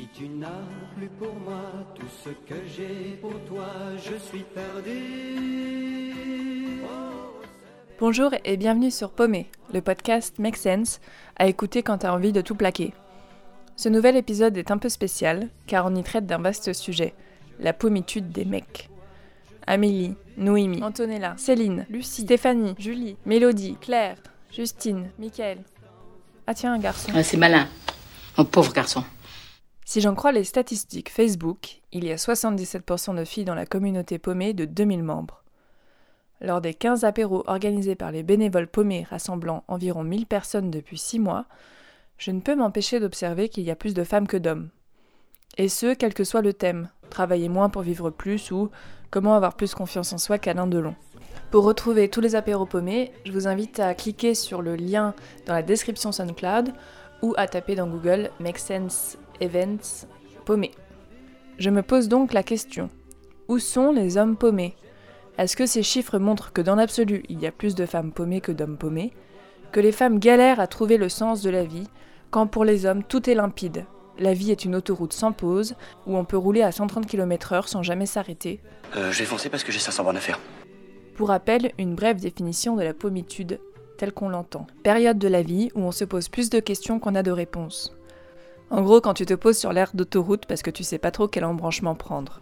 Si tu n'as plus pour moi tout ce que j'ai pour toi, je suis perdu. Bonjour et bienvenue sur Paumé, le podcast Make Sense, à écouter quand t'as envie de tout plaquer. Ce nouvel épisode est un peu spécial, car on y traite d'un vaste sujet, la pommitude des mecs. Amélie, Noémie, Antonella, Céline, Lucie, Stéphanie, Julie, Mélodie, Claire, Justine, Mickaël. Ah tiens, un garçon. Ah, c'est malin. Un pauvre garçon. Si j'en crois les statistiques Facebook, il y a 77% de filles dans la communauté paumée de 2000 membres. Lors des 15 apéros organisés par les bénévoles paumés rassemblant environ 1000 personnes depuis 6 mois, je ne peux m'empêcher d'observer qu'il y a plus de femmes que d'hommes. Et ce, quel que soit le thème, travailler moins pour vivre plus ou comment avoir plus confiance en soi qu'Alain Delon. Pour retrouver tous les apéros paumés, je vous invite à cliquer sur le lien dans la description SoundCloud ou à taper dans Google Make Sense Events paumés. Je me pose donc la question où sont les hommes paumés? Est-ce que ces chiffres montrent que dans l'absolu, il y a plus de femmes paumées que d'hommes paumés? Que les femmes galèrent à trouver le sens de la vie, quand pour les hommes tout est limpide? La vie est une autoroute sans pause, où on peut rouler à 130 km/h sans jamais s'arrêter. Euh, je vais foncer parce que j'ai 500 bornes à faire. Pour rappel, une brève définition de la pommitude telle qu'on l'entend. Période de la vie où on se pose plus de questions qu'on a de réponses. En gros, quand tu te poses sur l'aire d'autoroute parce que tu sais pas trop quel embranchement prendre.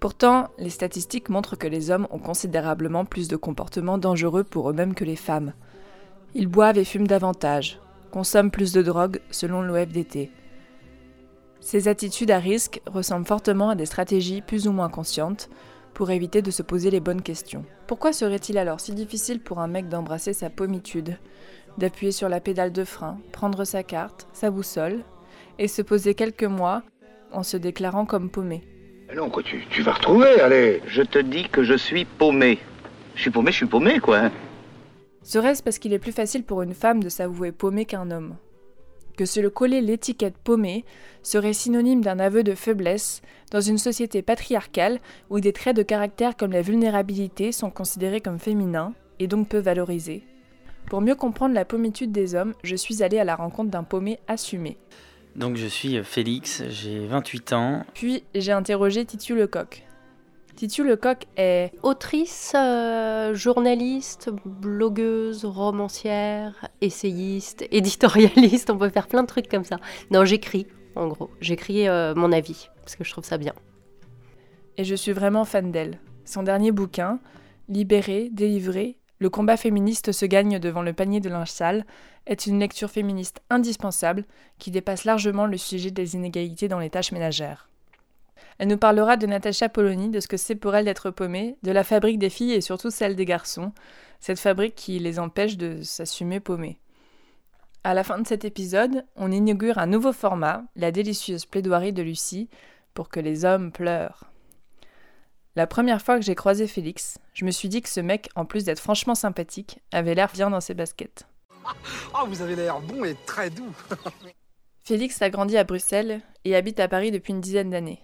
Pourtant, les statistiques montrent que les hommes ont considérablement plus de comportements dangereux pour eux-mêmes que les femmes. Ils boivent et fument davantage, consomment plus de drogue selon l'OFDT. Ces attitudes à risque ressemblent fortement à des stratégies plus ou moins conscientes pour éviter de se poser les bonnes questions. Pourquoi serait-il alors si difficile pour un mec d'embrasser sa pommitude, d'appuyer sur la pédale de frein, prendre sa carte, sa boussole, et se poser quelques mois en se déclarant comme paumé Mais Non, quoi, tu, tu vas retrouver, allez. Je te dis que je suis paumé. Je suis paumé, je suis paumé, quoi. hein. Serait-ce parce qu'il est plus facile pour une femme de s'avouer paumé qu'un homme? Que se le coller l'étiquette paumé serait synonyme d'un aveu de faiblesse dans une société patriarcale où des traits de caractère comme la vulnérabilité sont considérés comme féminins et donc peu valorisés Pour mieux comprendre la pommitude des hommes, je suis allée à la rencontre d'un paumé assumé. Donc je suis Félix, j'ai 28 ans. Puis j'ai interrogé Titu Lecoq. Titu Lecoq est Autrice, euh, journaliste, blogueuse, romancière, essayiste, éditorialiste, on peut faire plein de trucs comme ça. Non, j'écris, en gros. J'écris euh, mon avis, parce que je trouve ça bien. et je suis vraiment fan d'elle. Son dernier bouquin, Libéré, délivré, le combat féministe se gagne devant le panier de linge sale, est une lecture féministe indispensable qui dépasse largement le sujet des inégalités dans les tâches ménagères. Elle nous parlera de Natacha Polony, de ce que c'est pour elle d'être paumée, de la fabrique des filles et surtout celle des garçons, cette fabrique qui les empêche de s'assumer paumées. À la fin de cet épisode, on inaugure un nouveau format, la délicieuse plaidoirie de Lucie, pour que les hommes pleurent. La première fois que j'ai croisé Félix, je me suis dit que ce mec, en plus d'être franchement sympathique, avait l'air bien dans ses baskets. Oh, vous avez l'air bon et très doux. Félix a grandi à Bruxelles et habite à Paris depuis une dizaine d'années.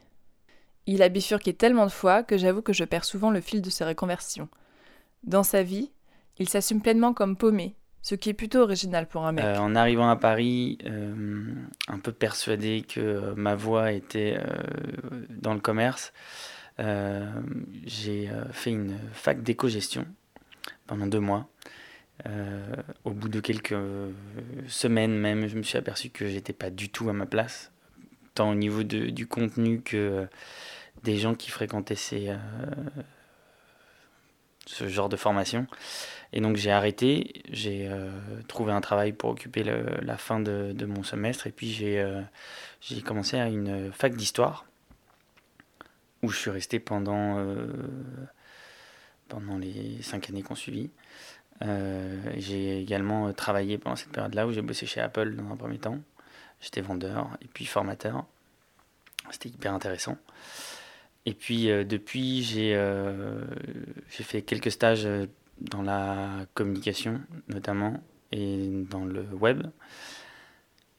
Il a bifurqué tellement de fois que j'avoue que je perds souvent le fil de ses reconversions. Dans sa vie, il s'assume pleinement comme paumé, ce qui est plutôt original pour un mec. Euh, en arrivant à Paris, euh, un peu persuadé que euh, ma voie était dans le commerce, j'ai fait une fac d'éco-gestion pendant deux mois. Au bout de quelques semaines même, je me suis aperçu que j'étais pas du tout à ma place, tant au niveau de- du contenu que euh, des gens qui fréquentaient ces, euh, ce genre de formation. Et donc j'ai arrêté, j'ai euh, trouvé un travail pour occuper le- la fin de, de mon semestre et puis j'ai commencé à une fac d'histoire où je suis resté pendant, pendant les cinq années qu'on suivit. J'ai également travaillé pendant cette période-là où j'ai bossé chez Apple dans un premier temps. J'étais vendeur et puis formateur. C'était hyper intéressant. Et puis euh, depuis, j'ai euh, j'ai fait quelques stages euh, dans la communication notamment et dans le web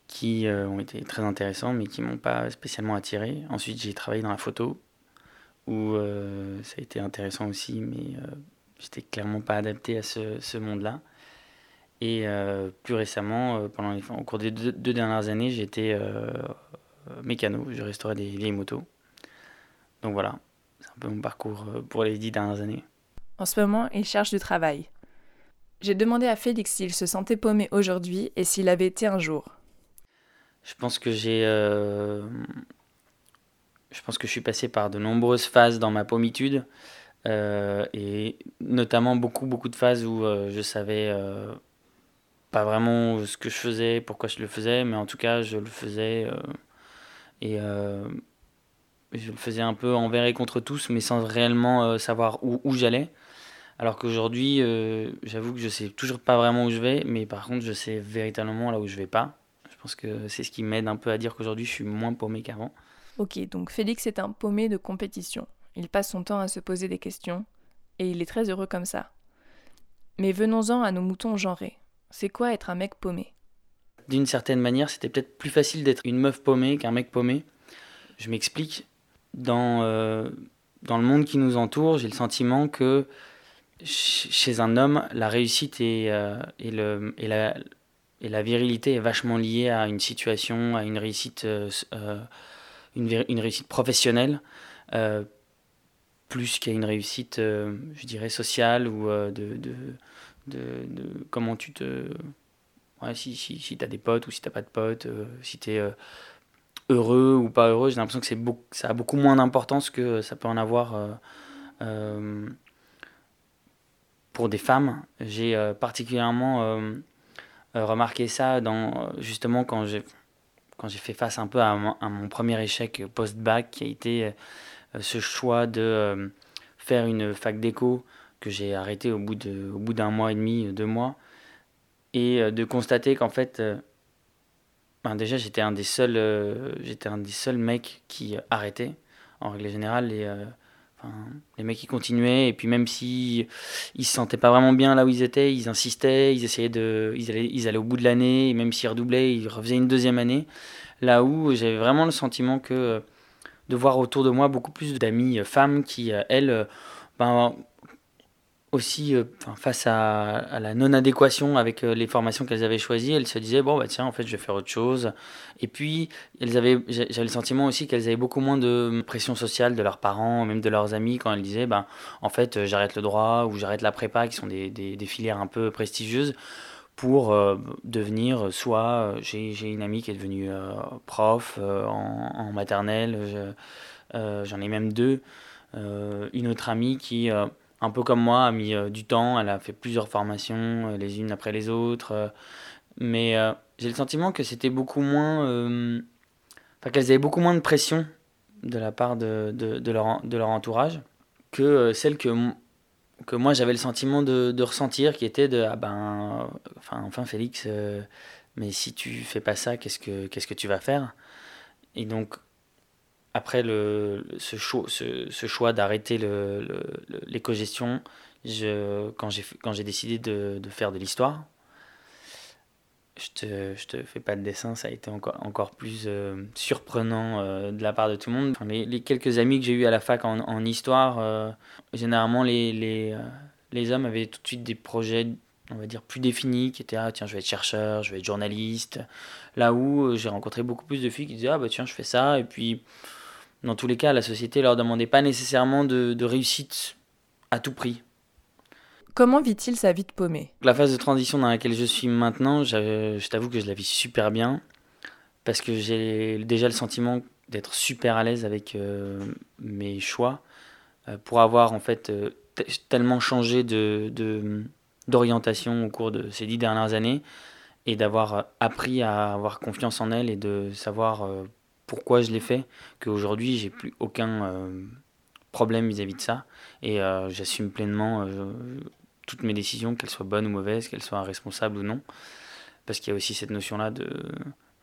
qui ont été très intéressants mais qui m'ont pas spécialement attiré. Ensuite, j'ai travaillé dans la photo où ça a été intéressant aussi mais j'étais clairement pas adapté à ce, ce monde-là. Et plus récemment, pendant au cours des deux, dernières années, j'étais mécano, je restaurais des vieilles motos. Donc voilà, c'est un peu mon parcours pour les dix dernières années. En ce moment, il cherche du travail. J'ai demandé à Félix s'il se sentait paumé aujourd'hui et s'il avait été un jour. Je pense que j'ai. Euh, je pense que je suis passé par de nombreuses phases dans ma pommitude. Euh, et notamment beaucoup, beaucoup de phases où euh, je savais pas vraiment ce que je faisais, pourquoi je le faisais, mais en tout cas, je le faisais. Et je le faisais un peu envers et contre tous, mais sans réellement savoir où, où j'allais. Alors qu'aujourd'hui, euh, j'avoue que je sais toujours pas vraiment où je vais, mais par contre, je sais véritablement là où je vais pas. Je pense que c'est ce qui m'aide un peu à dire qu'aujourd'hui, je suis moins paumé qu'avant. Ok, donc Félix est un paumé de compétition. Il passe son temps à se poser des questions, et il est très heureux comme ça. Mais venons-en à nos moutons genrés. C'est quoi être un mec paumé? D'une certaine manière, c'était peut-être plus facile d'être une meuf paumée qu'un mec paumé. Je m'explique. Dans, euh, dans le monde qui nous entoure, j'ai le sentiment que chez un homme, la réussite et, euh, le, et, la, et la virilité est vachement liée à une situation, à une réussite, euh, une, réussite professionnelle, plus qu'à une réussite, je dirais, sociale ou de, de, de, comment tu te... Ouais, si si, si tu as des potes ou si tu pas de potes, si tu es heureux ou pas heureux, j'ai l'impression que c'est ça a beaucoup moins d'importance que ça peut en avoir pour des femmes. J'ai euh, particulièrement euh, euh, remarqué ça dans, justement quand j'ai fait face un peu à mon, premier échec post-bac, qui a été ce choix de faire une fac d'éco que j'ai arrêté au bout d'un mois et demi, deux mois, et de constater qu'en fait, ben déjà j'étais un des seuls, j'étais un des seuls mecs qui arrêtait. En règle générale, les les mecs ils continuaient et puis même si ils se sentaient pas vraiment bien là où ils étaient, ils insistaient, ils essayaient de, ils allaient, ils allaient au bout de l'année et même s'ils redoublaient, ils refaisaient une deuxième année. Là où j'avais vraiment le sentiment que de voir autour de moi beaucoup plus d'amis femmes qui elles, ben, aussi euh, face à, la non-adéquation avec euh, les formations qu'elles avaient choisies, elles se disaient bon bah tiens en fait je vais faire autre chose. Et puis j'avais le sentiment aussi qu'elles avaient beaucoup moins de pression sociale de leurs parents, même de leurs amis quand elles disaient bah en fait j'arrête le droit ou j'arrête la prépa qui sont des, des, filières un peu prestigieuses pour euh, devenir soit j'ai, une amie qui est devenue prof en, maternelle, j'en ai même deux, une autre amie qui un peu comme moi, a mis euh, du temps. Elle a fait plusieurs formations, euh, les unes après les autres. Euh, mais j'ai le sentiment que c'était beaucoup moins. Enfin, qu'elles avaient beaucoup moins de pression de la part de, leur, entourage que celle que, moi j'avais le sentiment de, ressentir, qui était de Ah ben. Enfin, enfin Félix, mais si tu fais pas ça, qu'est-ce que, qu'est-ce que tu vas faire? Et donc, après le, ce, choix, ce, choix d'arrêter l'éco-gestion, quand j'ai décidé de, de, faire de l'histoire, je te, je te fais pas de dessin, ça a été encore, encore plus euh, surprenant euh, de la part de tout le monde. les, les, quelques amis que j'ai eu à la fac en, en histoire, euh, généralement les, les, les, hommes avaient tout de suite des projets, on va dire, plus définis, qui étaient ah, tiens, je vais être chercheur, je vais être journaliste. Là où j'ai rencontré beaucoup plus de filles qui disaient ah, bah tiens, je fais ça, et puis dans tous les cas, la société leur demandait pas nécessairement de, réussite à tout prix. Comment vit-il sa vie de paumé? La phase de transition dans laquelle je suis maintenant, je, t'avoue que je la vis super bien, parce que j'ai déjà le sentiment d'être super à l'aise avec euh, mes choix, euh, pour avoir en fait euh, tellement changé de, d'orientation au cours de ces dix dernières années, et d'avoir appris à avoir confiance en elle et de savoir pourquoi je l'ai fait, qu'aujourd'hui j'ai plus aucun euh, problème vis-à-vis de ça et euh, j'assume pleinement euh, toutes mes décisions, qu'elles soient bonnes ou mauvaises, qu'elles soient responsables ou non. Parce qu'il y a aussi cette notion-là de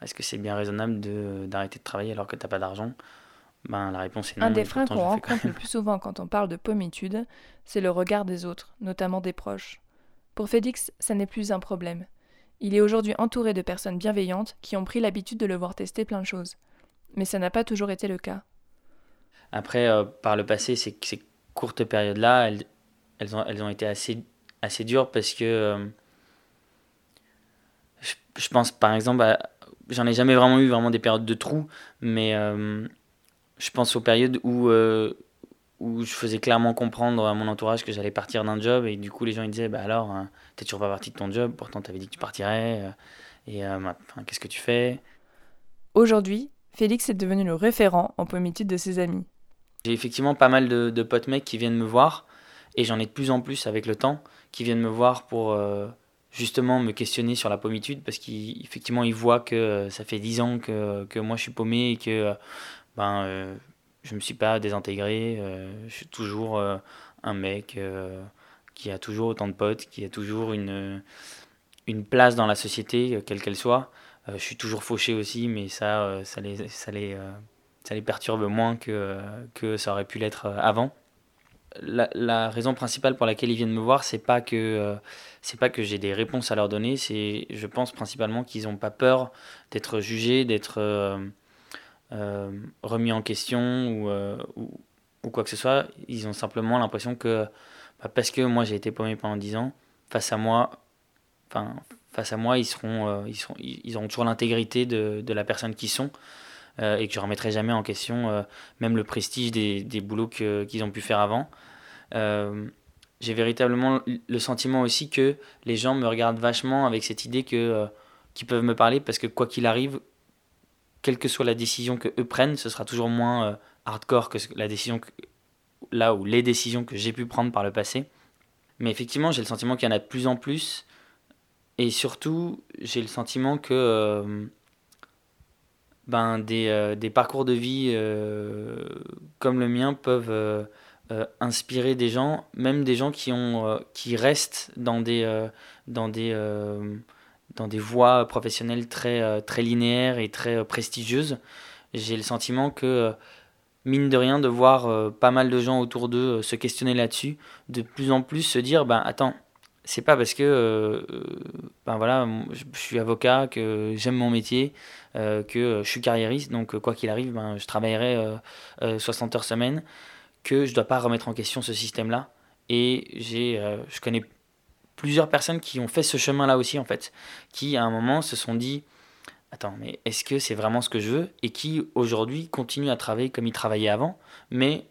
est-ce que c'est bien raisonnable d'arrêter de, travailler alors que tu n'as pas d'argent? Ben, La réponse est non. Un des freins qu'on rencontre le plus souvent quand on parle de pommitude, c'est le regard des autres, notamment des proches. Pour Félix, ça n'est plus un problème. Il est aujourd'hui entouré de personnes bienveillantes qui ont pris l'habitude de le voir tester plein de choses mais ça n'a pas toujours été le cas. Après, euh, par le passé, ces, ces courtes périodes-là, elles, elles, ont, elles ont été assez, assez dures parce que, euh, je pense par exemple, j'en ai jamais vraiment eu vraiment des périodes de trous, mais je pense aux périodes où, où je faisais clairement comprendre à mon entourage que j'allais partir d'un job et du coup les gens ils disaient bah alors hein, t'es toujours pas parti de ton job pourtant t'avais dit que tu partirais et qu'est-ce que tu fais? Aujourd'hui, Félix est devenu le référent en pommitude de ses amis. J'ai effectivement pas mal de, potes mecs qui viennent me voir, et j'en ai de plus en plus avec le temps, qui viennent me voir pour euh, justement me questionner sur la pommitude, parce qu'effectivement ils voient que euh, ça fait 10 ans que, que, moi je suis paumé et que euh, ben, je me suis pas désintégré, je suis toujours un mec qui a toujours autant de potes, qui a toujours une, une place dans la société, quelle qu'elle soit. Je suis toujours fauché aussi, mais ça, ça les, ça les, ça les perturbe moins que, que ça aurait pu l'être euh, avant. La, raison principale pour laquelle ils viennent me voir, c'est pas que euh, c'est pas que j'ai des réponses à leur donner, c'est je pense principalement qu'ils n'ont pas peur d'être jugés, d'être euh, remis en question ou, ou, quoi que ce soit. Ils ont simplement l'impression que bah, parce que moi j'ai été paumé pendant 10 ans, face à moi, enfin face à moi, ils seront ils seront ils auront toujours l'intégrité de, de la personne qu'ils sont. Euh, et que je remettrai jamais en question euh, même le prestige des, des boulots qu'ils ont pu faire avant. Euh, j'ai véritablement le sentiment aussi que les gens me regardent vachement avec cette idée que qu'ils peuvent me parler parce que quoi qu'il arrive, quelle que soit la décision que eux prennent, ce sera toujours moins hardcore que la décision là où les décisions que j'ai pu prendre par le passé. Mais effectivement, j'ai le sentiment qu'il y en a de plus en plus. Et surtout, j'ai le sentiment que ben, des, euh, des, parcours de vie euh, comme le mien peuvent euh, inspirer des gens, même des gens qui, ont, qui restent dans des, dans des, dans des voies professionnelles très, très linéaires et très prestigieuses. J'ai le sentiment que, mine de rien, de voir pas mal de gens autour d'eux se questionner là-dessus, de plus en plus se dire, ben attends, c'est pas parce que ben voilà, je, suis avocat, que j'aime mon métier, euh, que je suis carriériste, donc quoi qu'il arrive, ben, je travaillerai 60 heures semaine, que je dois pas remettre en question ce système-là. Et j'ai, je connais plusieurs personnes qui ont fait ce chemin-là aussi, en fait, qui à un moment se sont dit Attends, mais est-ce que c'est vraiment ce que je veux? Et qui aujourd'hui continuent à travailler comme ils travaillaient avant, mais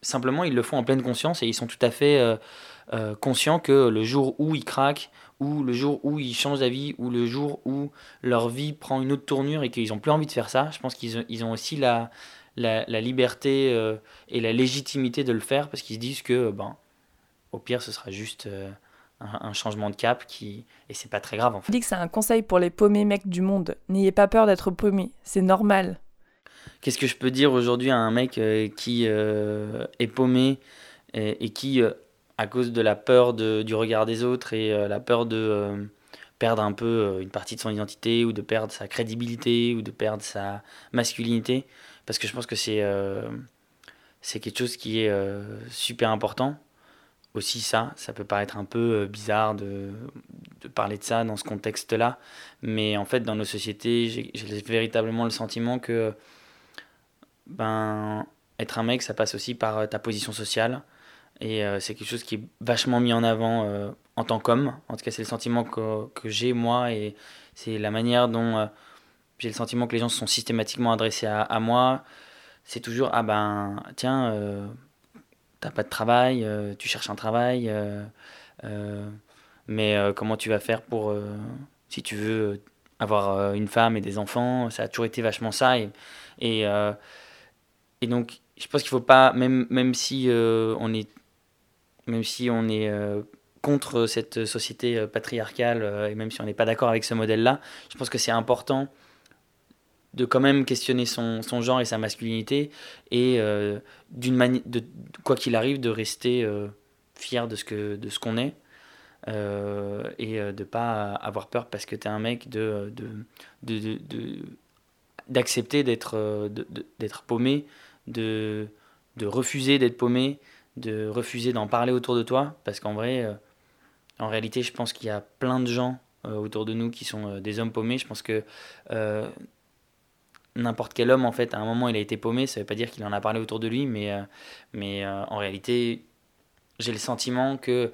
simplement ils le font en pleine conscience et ils sont tout à fait euh, conscients que le jour où ils craquent, ou le jour où ils changent d'avis, ou le jour où leur vie prend une autre tournure et qu'ils n'ont plus envie de faire ça, je pense qu'ils ont, ils ont aussi la, la, liberté euh, et la légitimité de le faire parce qu'ils se disent que, ben, au pire, ce sera juste euh, un, changement de cap qui et c'est pas très grave en fait. dis que c'est un conseil pour les paumés mecs du monde. N'ayez pas peur d'être paumé, c'est normal. Qu'est-ce que je peux dire aujourd'hui à un mec qui est paumé et, et qui à cause de la peur de, du regard des autres et euh, la peur de euh, perdre un peu euh, une partie de son identité ou de perdre sa crédibilité ou de perdre sa masculinité. Parce que je pense que c'est c'est quelque chose qui est super important. Aussi ça, ça peut paraître un peu bizarre de, de parler de ça dans ce contexte-là, mais en fait dans nos sociétés, j'ai véritablement le sentiment que ben, être un mec, ça passe aussi par ta position sociale, et euh, c'est quelque chose qui est vachement mis en avant euh, en tant qu'homme. En tout cas, c'est le sentiment que, que j'ai moi et c'est la manière dont euh, j'ai le sentiment que les gens sont systématiquement adressés à, à moi. C'est toujours Ah ben, tiens, t'as pas de travail, tu cherches un travail, mais comment tu vas faire pour. si tu veux avoir une femme et des enfants? Ça a toujours été vachement ça. Et, et, et donc, je pense qu'il faut pas, même, même si on est même si on est euh, contre cette société euh, patriarcale euh, et même si on n'est pas d'accord avec ce modèle-là, je pense que c'est important de quand même questionner son, genre et sa masculinité et d'une de quoi qu'il arrive de rester fier de ce que de ce qu'on est et de pas avoir peur parce que tu es un mec de d'accepter de, d'accepter d'être d'être paumé de, de refuser d'être paumé de refuser d'en parler autour de toi, parce qu'en vrai, euh, en réalité, je pense qu'il y a plein de gens euh, autour de nous qui sont euh, des hommes paumés. Je pense que n'importe quel homme, en fait, à un moment, il a été paumé. Ça ne veut pas dire qu'il en a parlé autour de lui, mais, en réalité, j'ai le sentiment que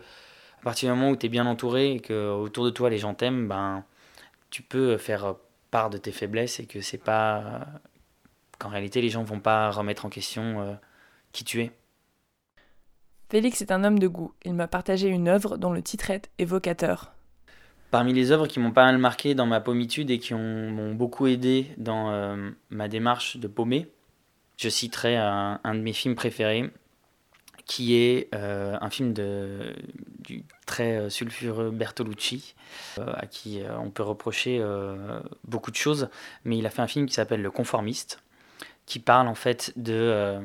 à partir du moment où tu es bien entouré et que autour de toi les gens t'aiment, ben tu peux faire part de tes faiblesses et que c'est pas qu'en réalité les gens vont pas remettre en question qui tu es. Félix est un homme de goût. Il m'a partagé une œuvre dont le titre est évocateur. Parmi les œuvres qui m'ont pas mal marqué dans ma pommitude et qui m'ont beaucoup aidé dans euh, ma démarche de paumer, je citerai un, de mes films préférés, qui est euh, un film du très sulfureux Bertolucci, à qui on peut reprocher beaucoup de choses, mais il a fait un film qui s'appelle Le Conformiste, qui parle en fait de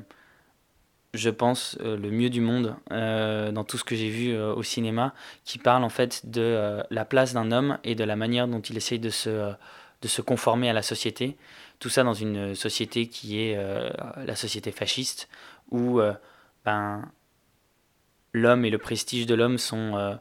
je pense, euh, le mieux du monde euh, dans tout ce que j'ai vu euh, au cinéma, qui parle en fait de la place d'un homme et de la manière dont il essaye de se, de se conformer à la société. Tout ça dans une société qui est la société fasciste, où ben, l'homme et le prestige de l'homme sont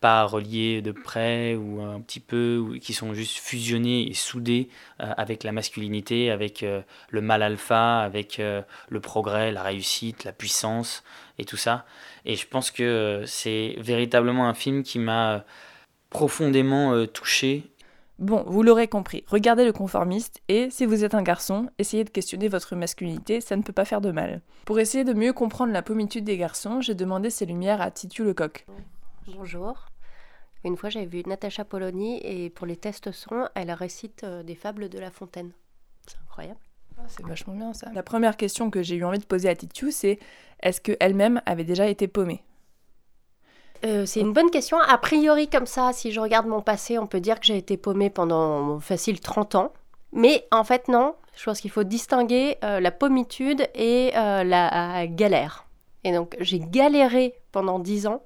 pas reliés de près ou un petit peu, ou qui sont juste fusionnés et soudés euh, avec la masculinité, avec euh, le mal alpha, avec euh, le progrès, la réussite, la puissance et tout ça. Et je pense que c'est véritablement un film qui m'a profondément touché. Bon, vous l'aurez compris, regardez le conformiste et si vous êtes un garçon, essayez de questionner votre masculinité, ça ne peut pas faire de mal. Pour essayer de mieux comprendre la pommitude des garçons, j'ai demandé ces lumières à Titu Lecoq. Bonjour. Une fois, j'avais vu Natacha Polony et pour les tests son, elle récite euh, des fables de La Fontaine. C'est incroyable. Ah, c'est vachement bien ça. La première question que j'ai eu envie de poser à Titu, c'est est-ce qu'elle-même avait déjà été paumée? Euh, c'est une bonne question. A priori, comme ça, si je regarde mon passé, on peut dire que j'ai été paumée pendant facile 30 ans. Mais en fait, non. Je pense qu'il faut distinguer euh, la pommitude et la galère. Et donc, j'ai galéré pendant 10 ans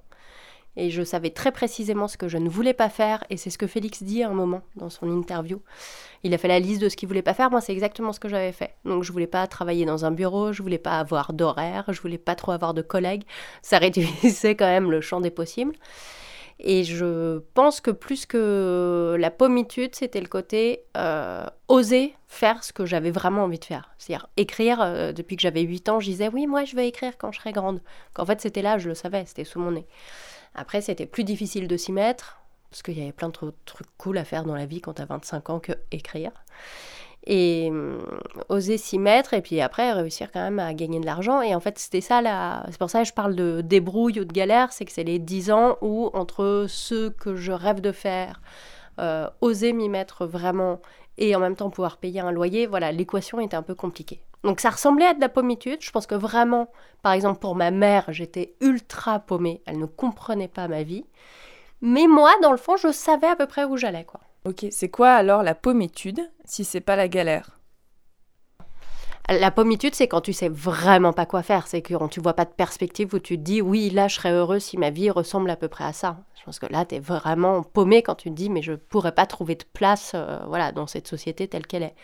et je savais très précisément ce que je ne voulais pas faire, et c'est ce que Félix dit à un moment dans son interview. Il a fait la liste de ce qu'il voulait pas faire, moi c'est exactement ce que j'avais fait. Donc je voulais pas travailler dans un bureau, je voulais pas avoir d'horaire, je voulais pas trop avoir de collègues, ça réduisait quand même le champ des possibles. Et je pense que plus que la pommitude, c'était le côté euh, oser faire ce que j'avais vraiment envie de faire. C'est-à-dire écrire, euh, depuis que j'avais 8 ans, je disais oui, moi je vais écrire quand je serai grande. Qu'en fait c'était là, je le savais, c'était sous mon nez. Après, c'était plus difficile de s'y mettre, parce qu'il y avait plein de trucs cool à faire dans la vie quand tu as 25 ans que écrire. Et hum, oser s'y mettre, et puis après réussir quand même à gagner de l'argent. Et en fait, c'était ça, c'est pour ça que je parle de débrouille ou de galère, c'est que c'est les 10 ans où, entre ce que je rêve de faire, euh, oser m'y mettre vraiment, et en même temps pouvoir payer un loyer, voilà, l'équation était un peu compliquée. Donc ça ressemblait à de la pommitude. Je pense que vraiment, par exemple pour ma mère, j'étais ultra paumée. Elle ne comprenait pas ma vie. Mais moi, dans le fond, je savais à peu près où j'allais, quoi. Ok, c'est quoi alors la pommitude si c'est pas la galère? La pommitude, c'est quand tu sais vraiment pas quoi faire. C'est quand tu vois pas de perspective où tu te dis, oui, là, je serais heureux si ma vie ressemble à peu près à ça. Je pense que là, tu es vraiment paumé quand tu te dis, mais je pourrais pas trouver de place euh, voilà, dans cette société telle qu'elle est.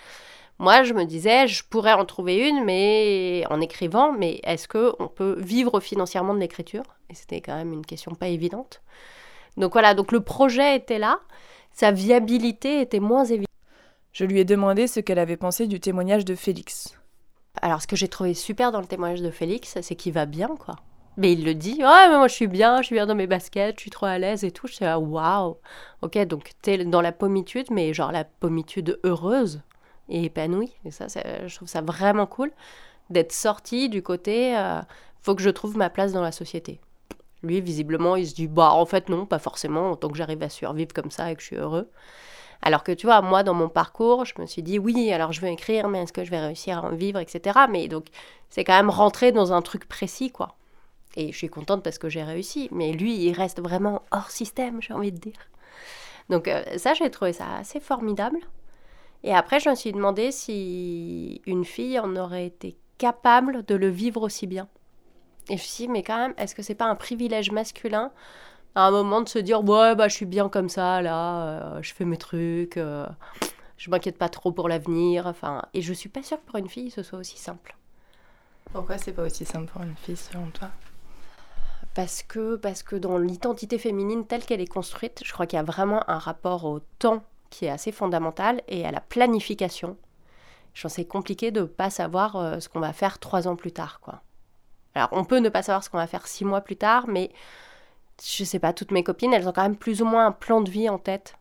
Moi, je me disais, je pourrais en trouver une, mais en écrivant, mais est-ce que on peut vivre financièrement de l'écriture? Et c'était quand même une question pas évidente. Donc voilà, donc le projet était là, sa viabilité était moins évidente. Je lui ai demandé ce qu'elle avait pensé du témoignage de Félix. Alors, ce que j'ai trouvé super dans le témoignage de Félix, c'est qu'il va bien, quoi. Mais il le dit, ouais, mais moi je suis bien, je suis bien dans mes baskets, je suis trop à l'aise et tout. Je suis là, waouh, ok, donc t'es dans la pommitude, mais genre la pommitude heureuse et épanoui. Et ça, je trouve ça vraiment cool d'être sorti du côté euh, faut que je trouve ma place dans la société. Lui, visiblement, il se dit bah en fait non, pas forcément, tant que j'arrive à survivre comme ça et que je suis heureux. Alors que tu vois, moi dans mon parcours, je me suis dit oui, alors je veux écrire, mais est-ce que je vais réussir à en vivre, etc. Mais donc c'est quand même rentrer dans un truc précis, quoi. Et je suis contente parce que j'ai réussi. Mais lui, il reste vraiment hors système, j'ai envie de dire. Donc euh, ça, j'ai trouvé ça assez formidable. Et après, je me suis demandé si une fille en aurait été capable de le vivre aussi bien. Et je me suis dit, mais quand même, est-ce que c'est pas un privilège masculin à un moment de se dire, ouais, bah, je suis bien comme ça, là, euh, je fais mes trucs, euh, je m'inquiète pas trop pour l'avenir. Enfin, et je suis pas sûre que pour une fille, ce soit aussi simple. Pourquoi c'est pas aussi simple pour une fille, selon toi? Parce que, parce que dans l'identité féminine telle qu'elle est construite, je crois qu'il y a vraiment un rapport au temps qui est assez fondamentale, et à la planification. Je pense c'est compliqué de ne pas savoir euh, ce qu'on va faire trois ans plus tard. Quoi. Alors, on peut ne pas savoir ce qu'on va faire six mois plus tard, mais je sais pas, toutes mes copines, elles ont quand même plus ou moins un plan de vie en tête.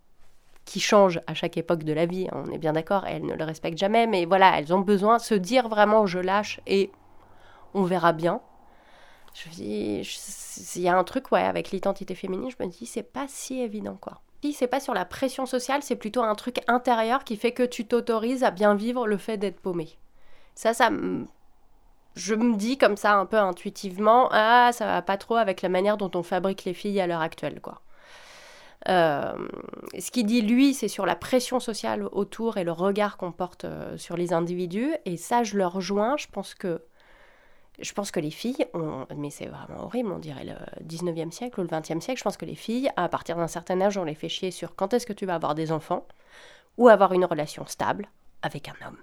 qui change à chaque époque de la vie, hein, on est bien d'accord, elles ne le respectent jamais, mais voilà, elles ont besoin de se dire vraiment je lâche et on verra bien. Je dis, il y a un truc ouais, avec l'identité féminine, je me dis c'est pas si évident quoi. Si c'est pas sur la pression sociale, c'est plutôt un truc intérieur qui fait que tu t'autorises à bien vivre le fait d'être paumé. Ça, ça je me dis comme ça un peu intuitivement, ah ça va pas trop avec la manière dont on fabrique les filles à l'heure actuelle quoi. Euh, ce qu'il dit, lui, c'est sur la pression sociale autour et le regard qu'on porte euh, sur les individus. Et ça, je le rejoins. Je pense que, je pense que les filles, ont, mais c'est vraiment horrible, on dirait le 19e siècle ou le 20e siècle, je pense que les filles, à partir d'un certain âge, on les fait chier sur quand est-ce que tu vas avoir des enfants ou avoir une relation stable avec un homme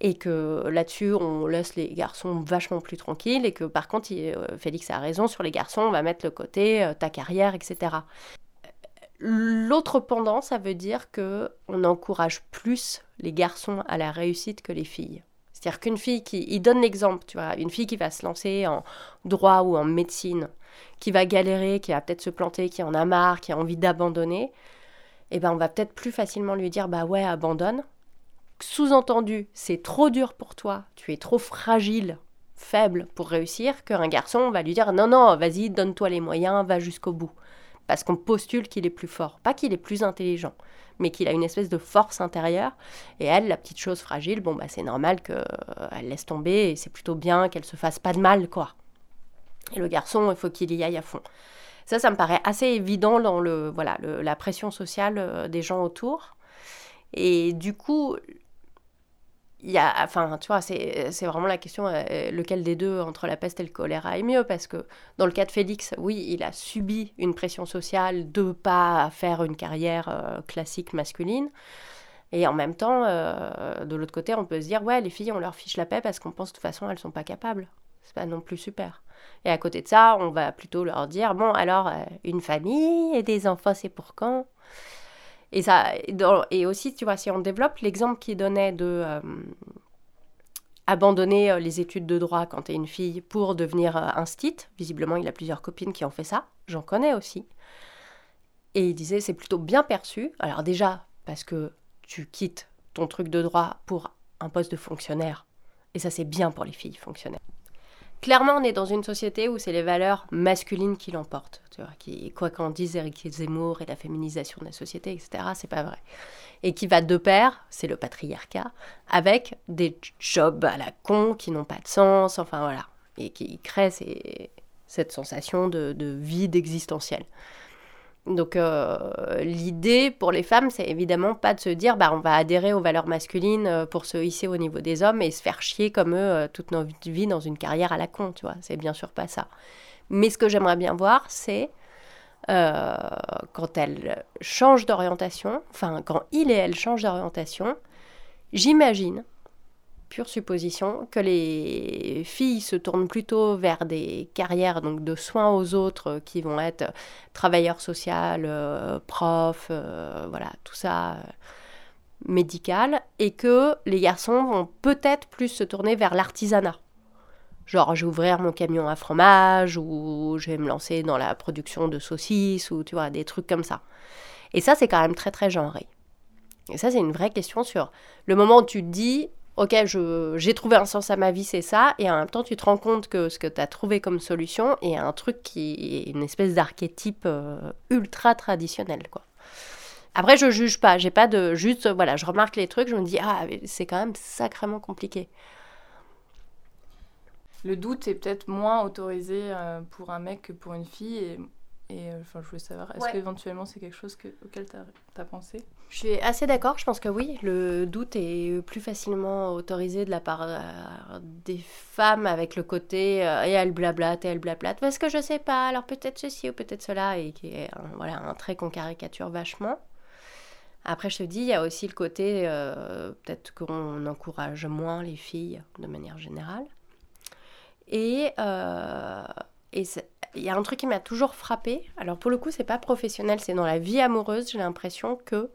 et que là-dessus on laisse les garçons vachement plus tranquilles et que par contre euh, Félix a raison sur les garçons on va mettre le côté ta carrière etc L'autre pendant, ça veut dire que on encourage plus les garçons à la réussite que les filles. C'est-à-dire qu'une fille qui, il donne l'exemple, tu vois, une fille qui va se lancer en droit ou en médecine, qui va galérer, qui va peut-être se planter, qui en a marre, qui a envie d'abandonner, eh ben on va peut-être plus facilement lui dire bah ouais abandonne. Sous-entendu, c'est trop dur pour toi, tu es trop fragile, faible pour réussir, qu'un garçon va lui dire non non vas-y donne-toi les moyens, va jusqu'au bout parce qu'on postule qu'il est plus fort. Pas qu'il est plus intelligent, mais qu'il a une espèce de force intérieure. Et elle, la petite chose fragile, bon, bah, c'est normal qu'elle laisse tomber et c'est plutôt bien qu'elle se fasse pas de mal, quoi. Et le garçon, il faut qu'il y aille à fond. Ça, ça me paraît assez évident dans le, voilà, la pression sociale euh, des gens autour. Et du coup, il y a, enfin, tu vois, c'est vraiment la question, euh, lequel des deux, entre la peste et le choléra, est mieux, parce que dans le cas de Félix, oui, il a subi une pression sociale de pas faire une carrière euh, classique masculine, et en même temps, euh, de l'autre côté, on peut se dire, ouais, les filles, on leur fiche la paix parce qu'on pense de toute façon, elles sont pas capables. C'est pas non plus super. Et à côté de ça, on va plutôt leur dire, bon, alors, une famille et des enfants, c'est pour quand? Et, ça, et aussi, tu vois, si on développe l'exemple qu'il donnait de euh, abandonner euh, les études de droit quand tu es une fille pour devenir euh, un stit, visiblement il a plusieurs copines qui ont fait ça, j'en connais aussi. Et il disait, c'est plutôt bien perçu. Alors déjà, parce que tu quittes ton truc de droit pour un poste de fonctionnaire, et ça c'est bien pour les filles fonctionnaires. Clairement, on est dans une société où c'est les valeurs masculines qui l'emportent. Qui, quoi qu'en dise Eric Zemmour et la féminisation de la société, etc., c'est pas vrai. Et qui va de pair, c'est le patriarcat, avec des jobs à la con qui n'ont pas de sens, enfin voilà, et qui créent cette sensation de, de vide existentiel. Donc euh, l'idée pour les femmes, c'est évidemment pas de se dire bah on va adhérer aux valeurs masculines euh, pour se hisser au niveau des hommes et se faire chier comme eux euh, toute notre vie dans une carrière à la con, tu vois. C'est bien sûr pas ça. Mais ce que j'aimerais bien voir, c'est quand elles changent d'orientation, enfin quand il et elle changent d'orientation, j'imagine supposition, que les filles se tournent plutôt vers des carrières donc de soins aux autres euh, qui vont être travailleurs sociaux, euh, profs, euh, voilà, tout ça médical, et que les garçons vont peut-être plus se tourner vers l'artisanat. Genre, je vais ouvrir mon camion à fromage, ou je vais me lancer dans la production de saucisses, ou tu vois, des trucs comme ça. Et ça, c'est quand même très très genré. Et ça, c'est une vraie question sur le moment où tu te dis, ok, j'ai trouvé un sens à ma vie, c'est ça, et en même temps, tu te rends compte que ce que tu as trouvé comme solution est un truc qui est une espèce d'archétype euh, ultra traditionnel, quoi. Après, je juge pas, j'ai pas de. Juste, voilà, je remarque les trucs, je me dis, ah, c'est quand même sacrément compliqué. Le doute est peut-être moins autorisé euh, pour un mec que pour une fille, et euh, enfin, je voulais savoir, est-ce qu'éventuellement c'est quelque chose auquel tu as, pensé? Je suis assez d'accord, je pense que oui. Le doute est plus facilement autorisé de la part euh, des femmes avec le côté euh, et elle blablate, et elle blablate, parce que je sais pas, alors peut-être ceci ou peut-être cela, et qui est un, voilà, un trait qu'on caricature vachement. Après, je te dis, il y a aussi le côté, peut-être qu'on encourage moins les filles de manière générale. Et, et il y a un truc qui m'a toujours frappé. Alors pour le coup, c'est pas professionnel, c'est dans la vie amoureuse. J'ai l'impression que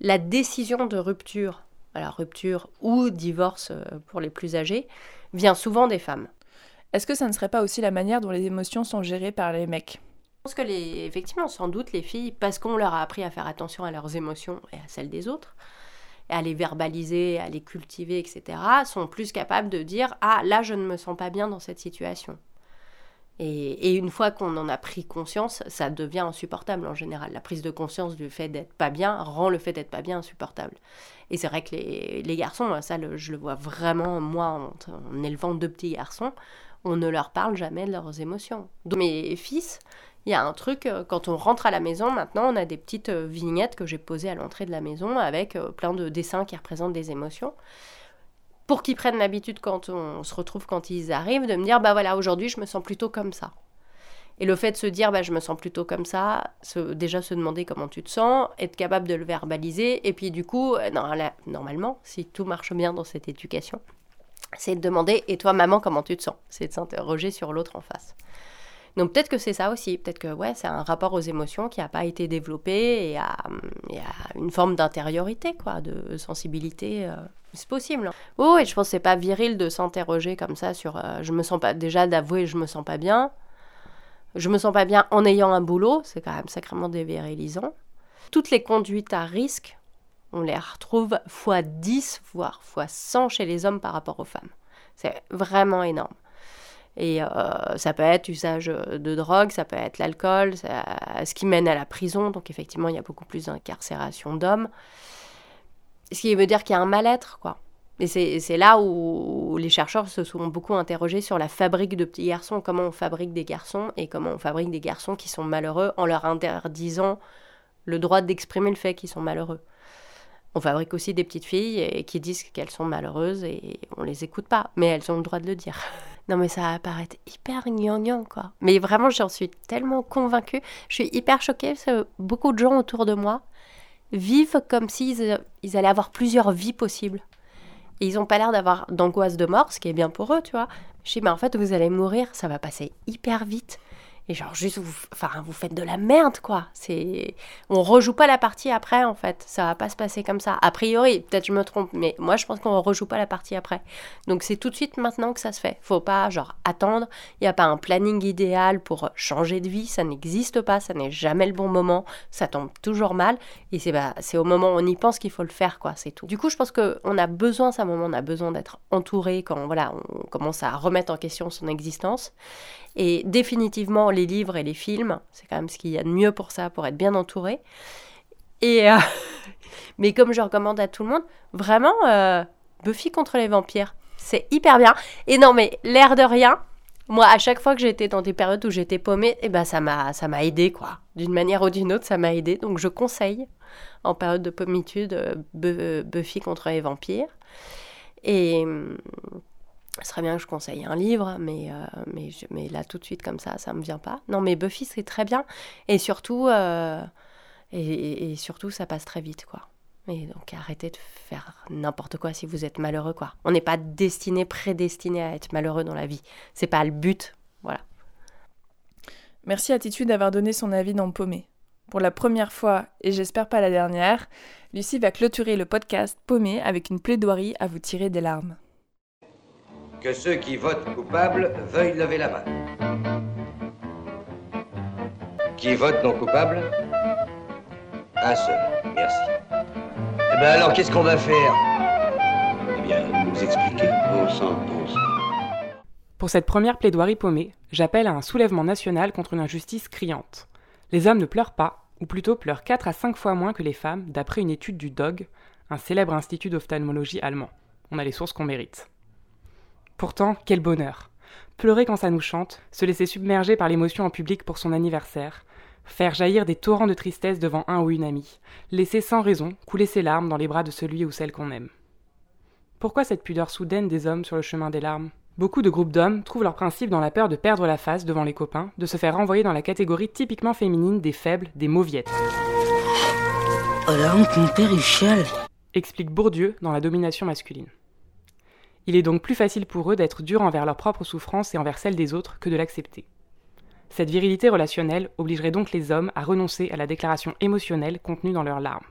la décision de rupture, alors rupture ou divorce euh, pour les plus âgés, vient souvent des femmes. Est-ce que ça ne serait pas aussi la manière dont les émotions sont gérées par les mecs? Pense que les, effectivement, sans doute, les filles, parce qu'on leur a appris à faire attention à leurs émotions et à celles des autres, et à les verbaliser, à les cultiver, etc., sont plus capables de dire Ah, là, je ne me sens pas bien dans cette situation. Et, une fois qu'on en a pris conscience, ça devient insupportable en général. La prise de conscience du fait d'être pas bien rend le fait d'être pas bien insupportable. Et c'est vrai que les, garçons, ça je le vois vraiment, moi, en, élevant deux petits garçons, on ne leur parle jamais de leurs émotions. Donc, mes fils, il y a un truc, euh, quand on rentre à la maison, maintenant, on a des petites euh, vignettes que j'ai posées à l'entrée de la maison avec euh, plein de dessins qui représentent des émotions pour qu'ils prennent l'habitude quand on se retrouve quand ils arrivent de me dire bah voilà aujourd'hui je me sens plutôt comme ça. Et le fait de se dire bah je me sens plutôt comme ça, déjà se demander comment tu te sens, être capable de le verbaliser et puis du coup euh, normalement si tout marche bien dans cette éducation, c'est de demander et toi maman comment tu te sens, c'est de s'interroger sur l'autre en face. Donc peut-être que c'est ça aussi, peut-être que ouais, c'est un rapport aux émotions qui n'a pas été développé et à, une forme d'intériorité, quoi, de sensibilité. Euh, c'est possible. Oh, et je pense que c'est pas viril de s'interroger comme ça sur euh, je me sens pas déjà d'avouer je me sens pas bien. Je me sens pas bien en ayant un boulot, c'est quand même sacrément dévirilisant. Toutes les conduites à risque, on les retrouve fois 10, voire fois 100 chez les hommes par rapport aux femmes. C'est vraiment énorme. Et euh, ça peut être usage de drogue, ça peut être l'alcool, ce qui mène à la prison. Donc effectivement, il y a beaucoup plus d'incarcération d'hommes. Ce qui veut dire qu'il y a un mal-être, quoi. Et c'est là où les chercheurs se sont beaucoup interrogés sur la fabrique de petits garçons, comment on fabrique des garçons et comment on fabrique des garçons qui sont malheureux en leur interdisant le droit d'exprimer le fait qu'ils sont malheureux. On fabrique aussi des petites filles qui disent qu'elles sont malheureuses et on les écoute pas, mais elles ont le droit de le dire. Non, mais ça va paraître hyper gnangnan, quoi. Mais vraiment, j'en suis tellement convaincue. Je suis hyper choquée parce que beaucoup de gens autour de moi vivent comme s'ils ils allaient avoir plusieurs vies possibles. Et ils n'ont pas l'air d'avoir d'angoisse de mort, ce qui est bien pour eux, tu vois. Je dis, mais en fait, vous allez mourir, ça va passer hyper vite. Et genre, juste, vous, enfin, vous faites de la merde, quoi. C'est, on rejoue pas la partie après, en fait. Ça va pas se passer comme ça. A priori, peut-être je me trompe, mais moi, je pense qu'on rejoue pas la partie après. Donc, c'est tout de suite maintenant que ça se fait. Faut pas, genre, attendre. Il n'y a pas un planning idéal pour changer de vie. Ça n'existe pas. Ça n'est jamais le bon moment. Ça tombe toujours mal. Et c'est, bah, c'est au moment où on y pense qu'il faut le faire, quoi. C'est tout. Du coup, je pense qu'on a besoin, ça moment, on a besoin d'être entouré quand, voilà, on commence à remettre en question son existence. Et définitivement, les livres et les films, c'est quand même ce qu'il y a de mieux pour ça, pour être bien entouré. Et euh, mais comme je recommande à tout le monde, vraiment, euh, Buffy contre les vampires, c'est hyper bien. Et non, mais l'air de rien, moi, à chaque fois que j'étais dans des périodes où j'étais paumée, eh ben, ça m'a, ça m'a aidé, quoi. D'une manière ou d'une autre, ça m'a aidé. Donc, je conseille, en période de pommitude, euh, Buffy contre les vampires. Et, ce serait bien que je conseille un livre, mais, euh, mais, mais là, tout de suite, comme ça, ça me vient pas. Non, mais Buffy, c'est très bien. Et surtout, euh, et, surtout, ça passe très vite, quoi. Et donc, arrêtez de faire n'importe quoi si vous êtes malheureux, quoi. On n'est pas destiné, prédestiné à être malheureux dans la vie. C'est pas le but, voilà. Merci Attitude d'avoir donné son avis dans Paumé. Pour la première fois, et j'espère pas la dernière, Lucie va clôturer le podcast Paumé avec une plaidoirie à vous tirer des larmes que ceux qui votent coupable veuillent lever la main. Qui vote non coupable? Un seul. Merci. Eh bien alors, qu'est-ce qu'on va faire? Eh bien, nous expliquer. On s'entend. Pour cette première plaidoirie paumée, j'appelle à un soulèvement national contre une injustice criante. Les hommes ne pleurent pas, ou plutôt pleurent 4 à 5 fois moins que les femmes, d'après une étude du DOG, un célèbre institut d'ophtalmologie allemand. On a les sources qu'on mérite. Pourtant, quel bonheur. Pleurer quand ça nous chante, se laisser submerger par l'émotion en public pour son anniversaire, faire jaillir des torrents de tristesse devant un ou une amie, laisser sans raison couler ses larmes dans les bras de celui ou celle qu'on aime. Pourquoi cette pudeur soudaine des hommes sur le chemin des larmes? Beaucoup de groupes d'hommes trouvent leur principe dans la peur de perdre la face devant les copains, de se faire renvoyer dans la catégorie typiquement féminine des faibles, des mauviettes. Oh la honte, mon père il explique Bourdieu dans La domination masculine. Il est donc plus facile pour eux d'être durs envers leurs propres souffrances et envers celles des autres que de l'accepter. Cette virilité relationnelle obligerait donc les hommes à renoncer à la déclaration émotionnelle contenue dans leurs larmes.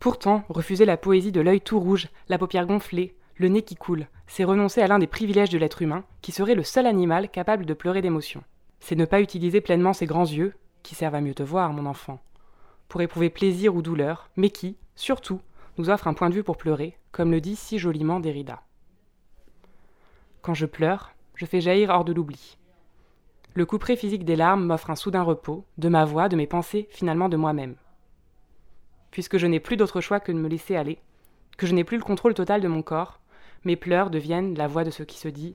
Pourtant, refuser la poésie de l'œil tout rouge, la paupière gonflée, le nez qui coule, c'est renoncer à l'un des privilèges de l'être humain, qui serait le seul animal capable de pleurer d'émotion. c'est ne pas utiliser pleinement ses grands yeux, qui servent à mieux te voir, mon enfant, pour éprouver plaisir ou douleur, mais qui, surtout, nous offre un point de vue pour pleurer, comme le dit si joliment Derrida. Quand je pleure, je fais jaillir hors de l'oubli. Le couperet physique des larmes m'offre un soudain repos, de ma voix, de mes pensées, finalement de moi-même. Puisque je n'ai plus d'autre choix que de me laisser aller, que je n'ai plus le contrôle total de mon corps, mes pleurs deviennent la voix de ce qui se dit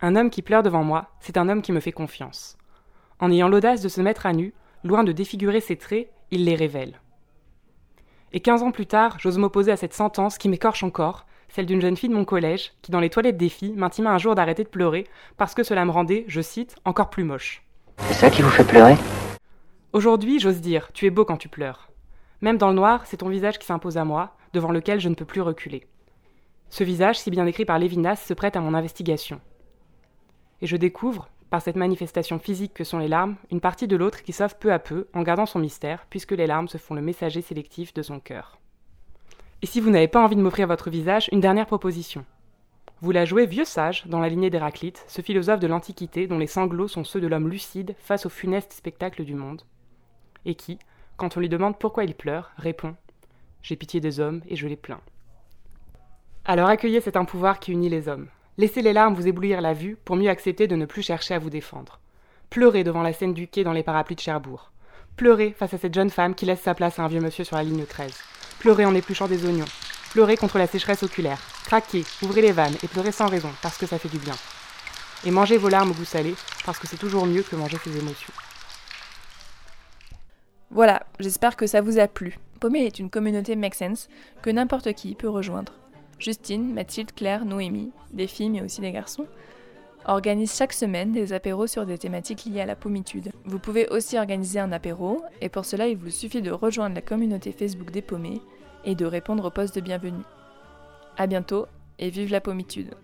Un homme qui pleure devant moi, c'est un homme qui me fait confiance. En ayant l'audace de se mettre à nu, loin de défigurer ses traits, il les révèle. Et quinze ans plus tard, j'ose m'opposer à cette sentence qui m'écorche encore, celle d'une jeune fille de mon collège, qui dans les toilettes des filles m'intima un jour d'arrêter de pleurer, parce que cela me rendait, je cite, encore plus moche. C'est ça qui vous fait pleurer? Aujourd'hui, j'ose dire, tu es beau quand tu pleures. Même dans le noir, c'est ton visage qui s'impose à moi, devant lequel je ne peux plus reculer. Ce visage, si bien écrit par Lévinas, se prête à mon investigation. Et je découvre, par cette manifestation physique que sont les larmes, une partie de l'autre qui s'offre peu à peu, en gardant son mystère, puisque les larmes se font le messager sélectif de son cœur. Et si vous n'avez pas envie de m'offrir votre visage, une dernière proposition. Vous la jouez vieux sage dans la lignée d'Héraclite, ce philosophe de l'Antiquité dont les sanglots sont ceux de l'homme lucide face au funeste spectacle du monde, et qui, quand on lui demande pourquoi il pleure, répond J'ai pitié des hommes et je les plains. Alors accueillez cet pouvoir qui unit les hommes, Laissez les larmes vous éblouir la vue pour mieux accepter de ne plus chercher à vous défendre. Pleurez devant la scène du quai dans les parapluies de Cherbourg. Pleurez face à cette jeune femme qui laisse sa place à un vieux monsieur sur la ligne 13. Pleurez en épluchant des oignons. Pleurez contre la sécheresse oculaire. Craquez, ouvrez les vannes et pleurez sans raison parce que ça fait du bien. Et mangez vos larmes au goût salé parce que c'est toujours mieux que manger ses émotions. Voilà, j'espère que ça vous a plu. Paumé est une communauté Make Sense que n'importe qui peut rejoindre. Justine, Mathilde, Claire, Noémie, des filles mais aussi des garçons, organisent chaque semaine des apéros sur des thématiques liées à la pommitude. Vous pouvez aussi organiser un apéro, et pour cela il vous suffit de rejoindre la communauté Facebook des paumés et de répondre au poste de bienvenue. A bientôt et vive la pommitude